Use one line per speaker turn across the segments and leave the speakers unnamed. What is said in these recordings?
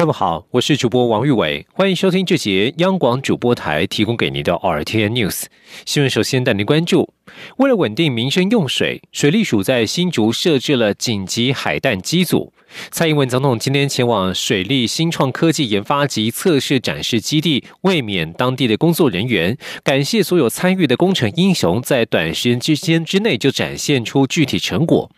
各位好，我是主播王玉伟，欢迎收听这节央广主播台提供给您的 RTN News 新闻。首先带您关注，为了稳定民生用水，水利署在新竹设置了紧急海淡机组。蔡英文总统今天前往水利新创科技研发及测试展示基地，慰勉当地的工作人员，感谢所有参与的工程英雄，在短时间之间之内就展现出具体成果。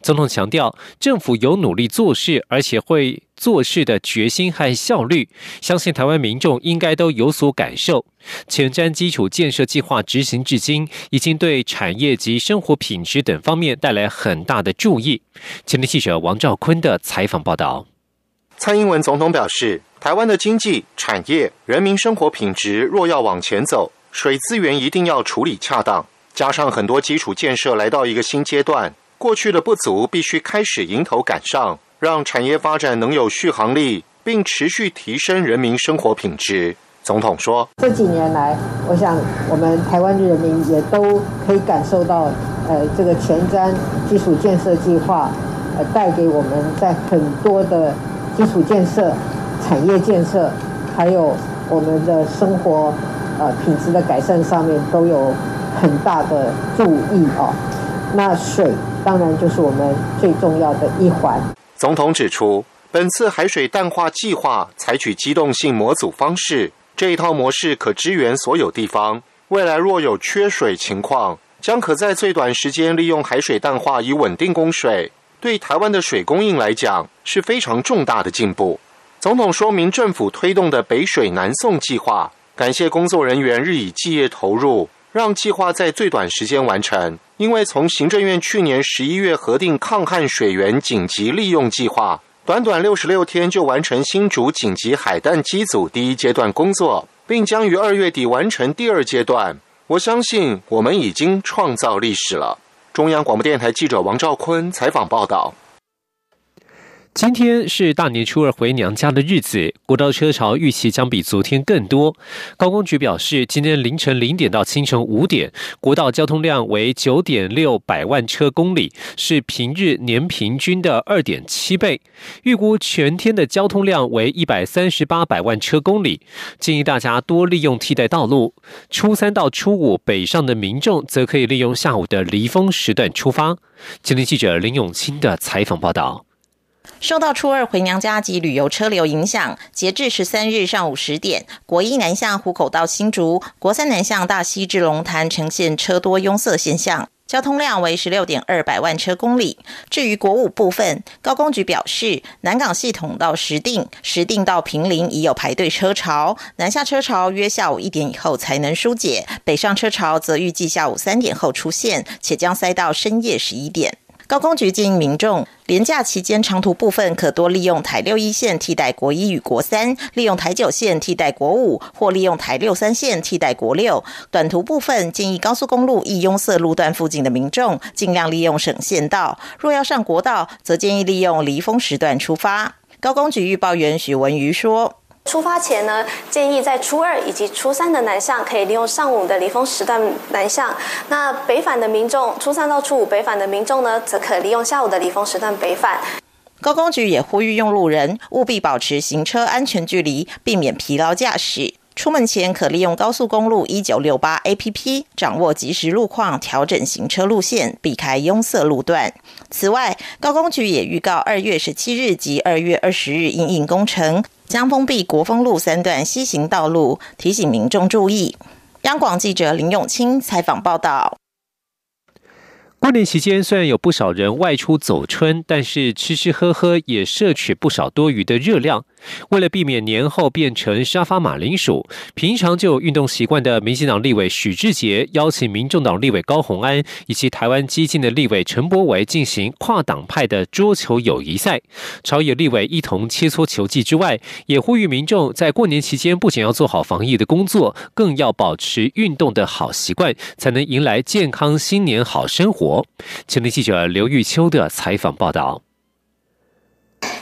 总统强调，政府有努力做事，而且会做事的决心和效率，相信台湾民众应该都有所感受。前瞻基础建设计划执行至今，已经对产业及生活品质等方面带来很大的注意。前天记者王兆坤的采访报道。
蔡英文总统表示，台湾的经济、产业、人民生活品质若要往前走，水资源一定要处理恰当，加上很多基础建设来到一个新阶段，过去的不足必须开始迎头赶上，让产业发展能有续航力，并持续提升人民生活品质。总统说：“
这几年来，我想我们台湾的人民也都可以感受到，呃，这个前瞻基础建设计划，呃，带给我们在很多的基础建设、产业建设，还有我们的生活呃品质的改善上面，都有很大的注意哦。那水当然就是我们最重要的一环。”
总统指出，本次海水淡化计划采取机动性模组方式。这一套模式可支援所有地方。未来若有缺水情况，将可在最短时间利用海水淡化以稳定供水。对台湾的水供应来讲，是非常重大的进步。总统说明政府推动的北水南送计划，感谢工作人员日以继夜投入，让计划在最短时间完成。因为从行政院去年十一月核定抗旱水源紧急利用计划。短短六十六天就完成新竹紧急海淡机组第一阶段工作，并将于二月底完成第二阶段。我相信我们已经创造历史了。中央广播电台记者王兆坤采访报道。
今天是大年初二回娘家的日子，国道车潮预期将比昨天更多。高工局表示，今天凌晨零点到清晨五点，国道交通量为九点六百万车公里，是平日年平均的二点七倍。预估全天的交通量为一百三十八百万车公里，建议大家多利用替代道路。初三到初五北上的民众，则可以利用下午的离峰时段出发。今天记者林永清的采访报道。
受到初二回娘家及旅游车流影响，截至十三日上午十点，国一南向虎口到新竹，国三南向大溪至龙潭呈现车多拥塞现象，交通量为十六点二百万车公里。至于国五部分，高工局表示，南港系统到石定、石定到平林已有排队车潮，南下车潮约下午一点以后才能疏解，北上车潮则预计下午三点后出现，且将塞到深夜十一点。高工局建议民众，连假期间长途部分可多利用台六一线替代国一与国三，利用台九线替代国五，或利用台六三线替代国六。短途部分建议高速公路易拥塞路段附近的民众，尽量利用省县道。若要上国道，则建议利用离峰时段出发。高工局预报员许文瑜说。
出发前呢，建议在初二以及初三的南向可以利用上午的离峰时段南向。那北返的民众，初三到初五北返的民众呢，则可利用下午的离峰时段北返。
高工局也呼吁用路人务必保持行车安全距离，避免疲劳驾驶。出门前可利用高速公路一九六八 APP 掌握即时路况，调整行车路线，避开拥塞路段。此外，高工局也预告二月十七日及二月二十日应应工程。将封闭国丰路三段西行道路，提醒民众注意。央广记者林永清采访报道。
过年期间，虽然有不少人外出走春，但是吃吃喝喝也摄取不少多余的热量。为了避免年后变成沙发马铃薯，平常就有运动习惯的民进党立委许志杰邀请民众党立委高鸿安以及台湾激进的立委陈柏维进行跨党派的桌球友谊赛。朝野立委一同切磋球技之外，也呼吁民众在过年期间不仅要做好防疫的工作，更要保持运动的好习惯，才能迎来健康新年好生活。前天记者刘玉秋的采访报道。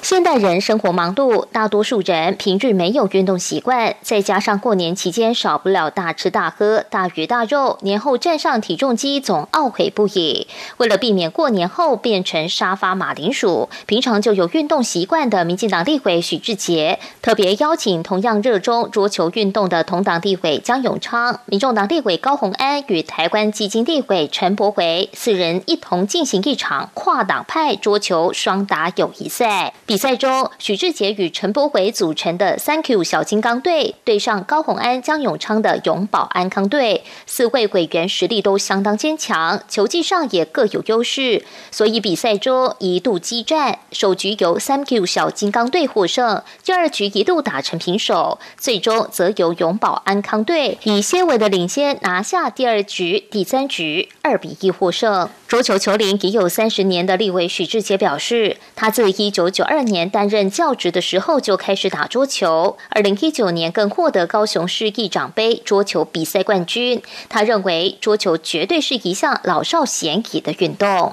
现代人生活忙碌，大多数人平日没有运动习惯，再加上过年期间少不了大吃大喝、大鱼大肉，年后站上体重机总懊悔不已。为了避免过年后变成沙发马铃薯，平常就有运动习惯的民进党立委许志杰，特别邀请同样热衷桌球运动的同党立委江永昌、民众党立委高鸿安与台湾基金立委陈柏维四人一同进行一场跨党派桌球双打友谊赛。比赛中，许志杰与陈柏伟组成的三 Q 小金刚队”对上高鸿安、江永昌的永保安康队，四位委员实力都相当坚强，球技上也各有优势，所以比赛中一度激战。首局由三 Q 小金刚队”获胜，第二局一度打成平手，最终则由永保安康队以些微的领先拿下第二局，第三局二比一获胜。桌球球龄已有三十年的立委许志杰表示，他自一九九九二年担任教职的时候就开始打桌球，二零一九年更获得高雄市议长杯桌球比赛冠军。他认为桌球绝对是一项老少咸宜的运动。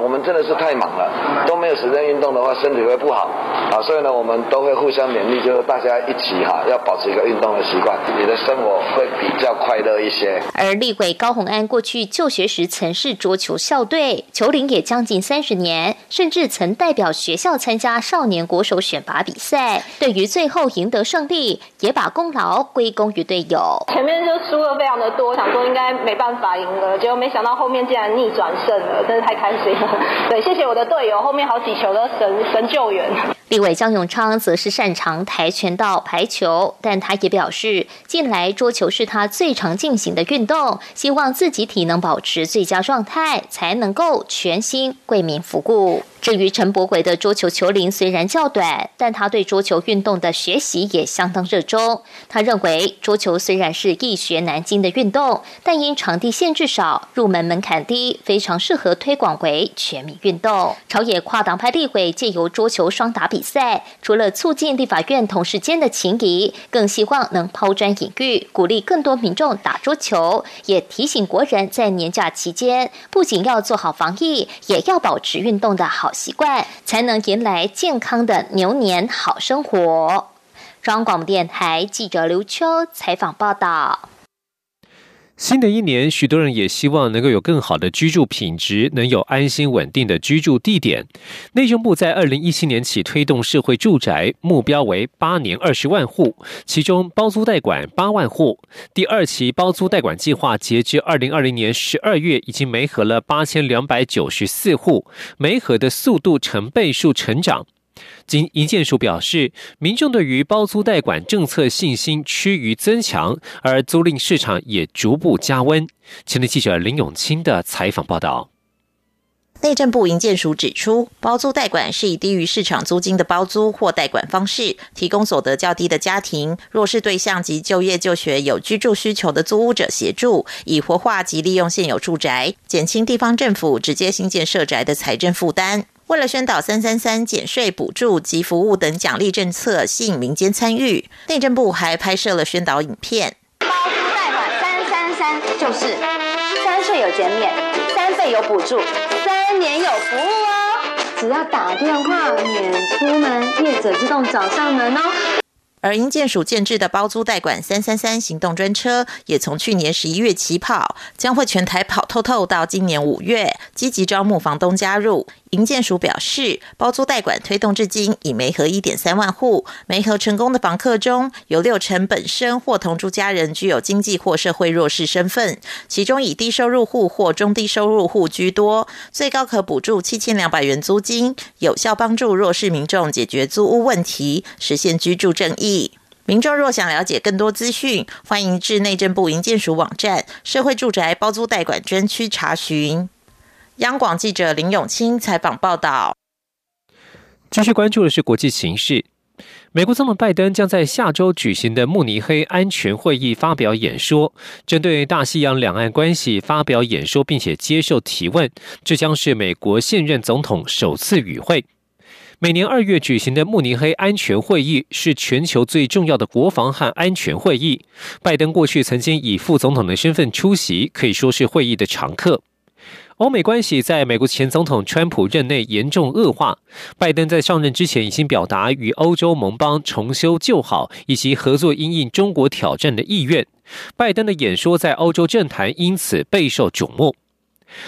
啊，我们真的是太忙了，都没有时间运动的话，身体会不好啊。所以呢，我们都会互相勉励，就是大家一起哈，要保持一个运动的习惯，你的生活会比较快乐一些。
而立委高鸿安过去就学时曾是桌球校队，球龄也将近三十年，甚至曾代表学校参加少年国手选拔比赛。对于最后赢得胜利，也把功劳归功于队友。
前面就输了非常的多，想说应该没办法赢了，结果没想到后面竟然逆转胜了，真是太开心。对，谢谢我的队友，后面好几球的神神救援。
立委江永昌则是擅长跆拳道、排球，但他也表示，近来桌球是他最常进行的运动，希望自己体能保持最佳状态，才能够全心为民服务。至于陈柏伟的桌球球龄虽然较短，但他对桌球运动的学习也相当热衷。他认为，桌球虽然是易学难精的运动，但因场地限制少、入门门槛低，非常适合推广为全民运动。朝野跨党派立委借由桌球双打比比赛，除了促进立法院同事间的情谊，更希望能抛砖引玉，鼓励更多民众打桌球，也提醒国人在年假期间，不仅要做好防疫，也要保持运动的好。习惯才能迎来健康的牛年好生活。中央广播电台记者刘秋采访报道。
新的一年，许多人也希望能够有更好的居住品质，能有安心稳定的居住地点。内政部在二零一七年起推动社会住宅，目标为八年二十万户，其中包租代管八万户。第二期包租代管计划截至二零二零年十二月，已经没合了八千两百九十四户，没合的速度成倍数成长。经营建署表示，民众对于包租代管政策信心趋于增强，而租赁市场也逐步加温。前天记者林永清的采访报道。
内政部营建署指出，包租代管是以低于市场租金的包租或代管方式，提供所得较低的家庭、弱势对象及就业就学有居住需求的租屋者协助，以活化及利用现有住宅，减轻地方政府直接新建设宅的财政负担。为了宣导“三三三”减税补助及服务等奖励政策，吸引民间参与，内政部还拍摄了宣导影片。
包租代管“三三三”就是三税有减免，三倍有补助，三年有服务哦。只要打电话免出门，业者自动找上门哦。
而营建署建制的包租代管“三三三”行动专车，也从去年十一月起跑，将会全台跑透透到今年五月，积极招募房东加入。营建署表示，包租代管推动至今已媒合一点三万户，媒合成功的房客中有六成本身或同住家人具有经济或社会弱势身份，其中以低收入户或中低收入户居多，最高可补助七千两百元租金，有效帮助弱势民众解决租屋问题，实现居住正义。民众若想了解更多资讯，欢迎至内政部营建署网站社会住宅包租代管专区查询。央广记者林永清采访报道。
继续关注的是国际形势。美国总统拜登将在下周举行的慕尼黑安全会议发表演说，针对大西洋两岸关系发表演说，并且接受提问。这将是美国现任总统首次与会。每年二月举行的慕尼黑安全会议是全球最重要的国防和安全会议。拜登过去曾经以副总统的身份出席，可以说是会议的常客。欧美关系在美国前总统川普任内严重恶化。拜登在上任之前已经表达与欧洲盟邦重修旧好以及合作应应中国挑战的意愿。拜登的演说在欧洲政坛因此备受瞩目。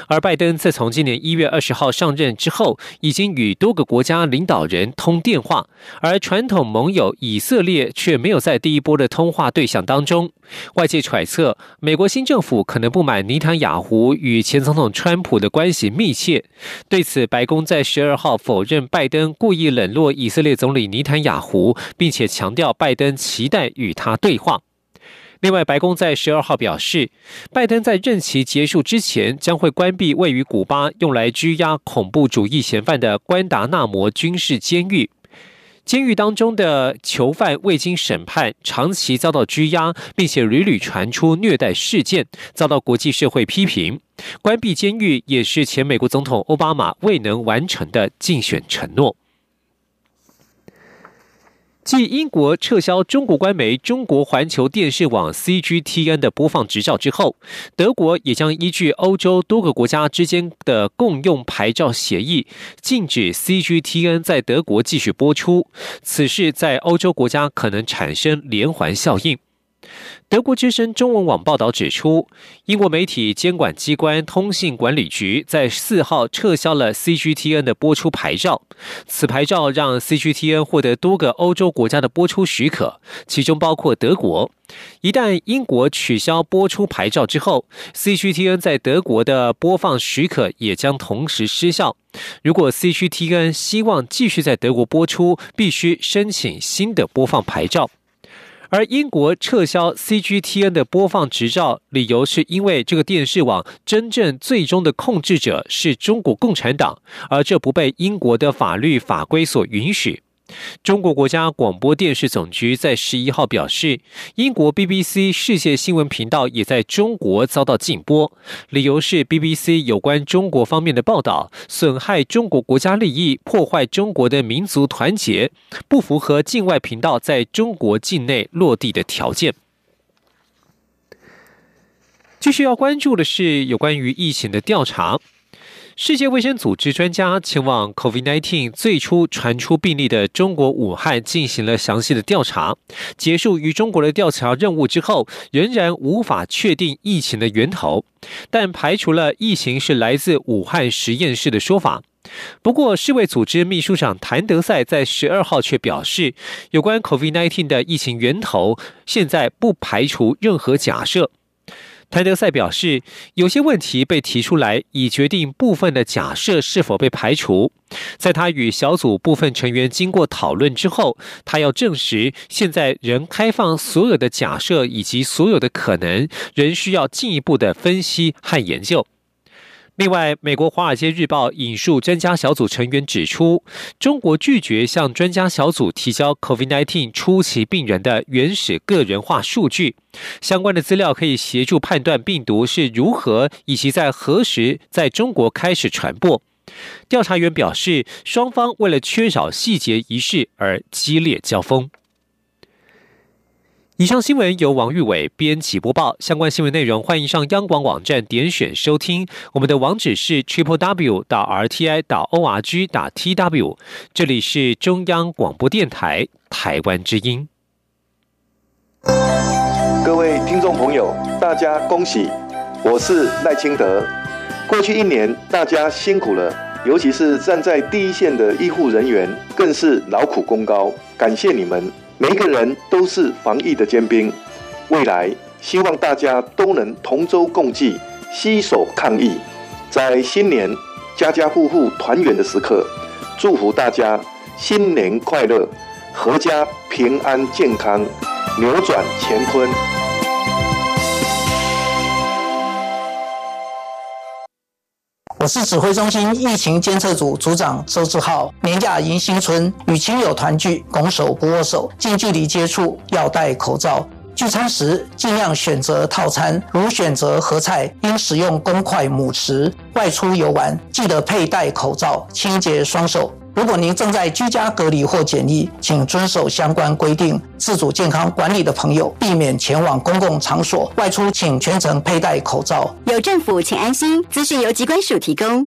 而拜登自从今年一月二十号上任之后，已经与多个国家领导人通电话，而传统盟友以色列却没有在第一波的通话对象当中。外界揣测，美国新政府可能不满尼坦雅胡与前总统川普的关系密切。对此，白宫在十二号否认拜登故意冷落以色列总理尼坦雅胡，并且强调拜登期待与他对话。另外，白宫在十二号表示，拜登在任期结束之前将会关闭位于古巴用来拘押恐怖主义嫌犯的关达纳摩军事监狱。监狱当中的囚犯未经审判，长期遭到拘押，并且屡屡传出虐待事件，遭到国际社会批评。关闭监狱也是前美国总统奥巴马未能完成的竞选承诺。继英国撤销中国官媒中国环球电视网 CGTN 的播放执照之后，德国也将依据欧洲多个国家之间的共用牌照协议，禁止 CGTN 在德国继续播出。此事在欧洲国家可能产生连环效应。德国之声中文网报道指出，英国媒体监管机关通信管理局在四号撤销了 CGTN 的播出牌照。此牌照让 CGTN 获得多个欧洲国家的播出许可，其中包括德国。一旦英国取消播出牌照之后，CGTN 在德国的播放许可也将同时失效。如果 CGTN 希望继续在德国播出，必须申请新的播放牌照。而英国撤销 CGTN 的播放执照，理由是因为这个电视网真正最终的控制者是中国共产党，而这不被英国的法律法规所允许。中国国家广播电视总局在十一号表示，英国 BBC 世界新闻频道也在中国遭到禁播，理由是 BBC 有关中国方面的报道损害中国国家利益，破坏中国的民族团结，不符合境外频道在中国境内落地的条件。继续要关注的是有关于疫情的调查。世界卫生组织专家前往 COVID-19 最初传出病例的中国武汉进行了详细的调查。结束与中国的调查任务之后，仍然无法确定疫情的源头，但排除了疫情是来自武汉实验室的说法。不过，世卫组织秘书长谭德赛在十二号却表示，有关 COVID-19 的疫情源头，现在不排除任何假设。谭德赛表示，有些问题被提出来，以决定部分的假设是否被排除。在他与小组部分成员经过讨论之后，他要证实现在仍开放所有的假设以及所有的可能，仍需要进一步的分析和研究。另外，美国《华尔街日报》引述专家小组成员指出，中国拒绝向专家小组提交 COVID-19 初期病人的原始个人化数据。相关的资料可以协助判断病毒是如何以及在何时在中国开始传播。调查员表示，双方为了缺少细节仪式而激烈交锋。以上新闻由王玉伟编辑播报。相关新闻内容，欢迎上央广网站点选收听。我们的网址是 triple w 到 r t i 打 o r g 打 t w。这里是中央广播电台台湾之音。
各位听众朋友，大家恭喜！我是赖清德。过去一年，大家辛苦了，尤其是站在第一线的医护人员，更是劳苦功高，感谢你们。每一个人都是防疫的尖兵，未来希望大家都能同舟共济，携手抗疫。在新年家家户户团圆的时刻，祝福大家新年快乐，阖家平安健康，扭转乾坤。
我是指挥中心疫情监测组组长周志浩。年假迎新春，与亲友团聚，拱手不握手，近距离接触要戴口罩。聚餐时尽量选择套餐，如选择合菜，应使用公筷母匙。外出游玩，记得佩戴口罩，清洁双手。如果您正在居家隔离或检疫，请遵守相关规定，自主健康管理的朋友避免前往公共场所。外出请全程佩戴口罩。
有政府，请安心。资讯由机关署提供。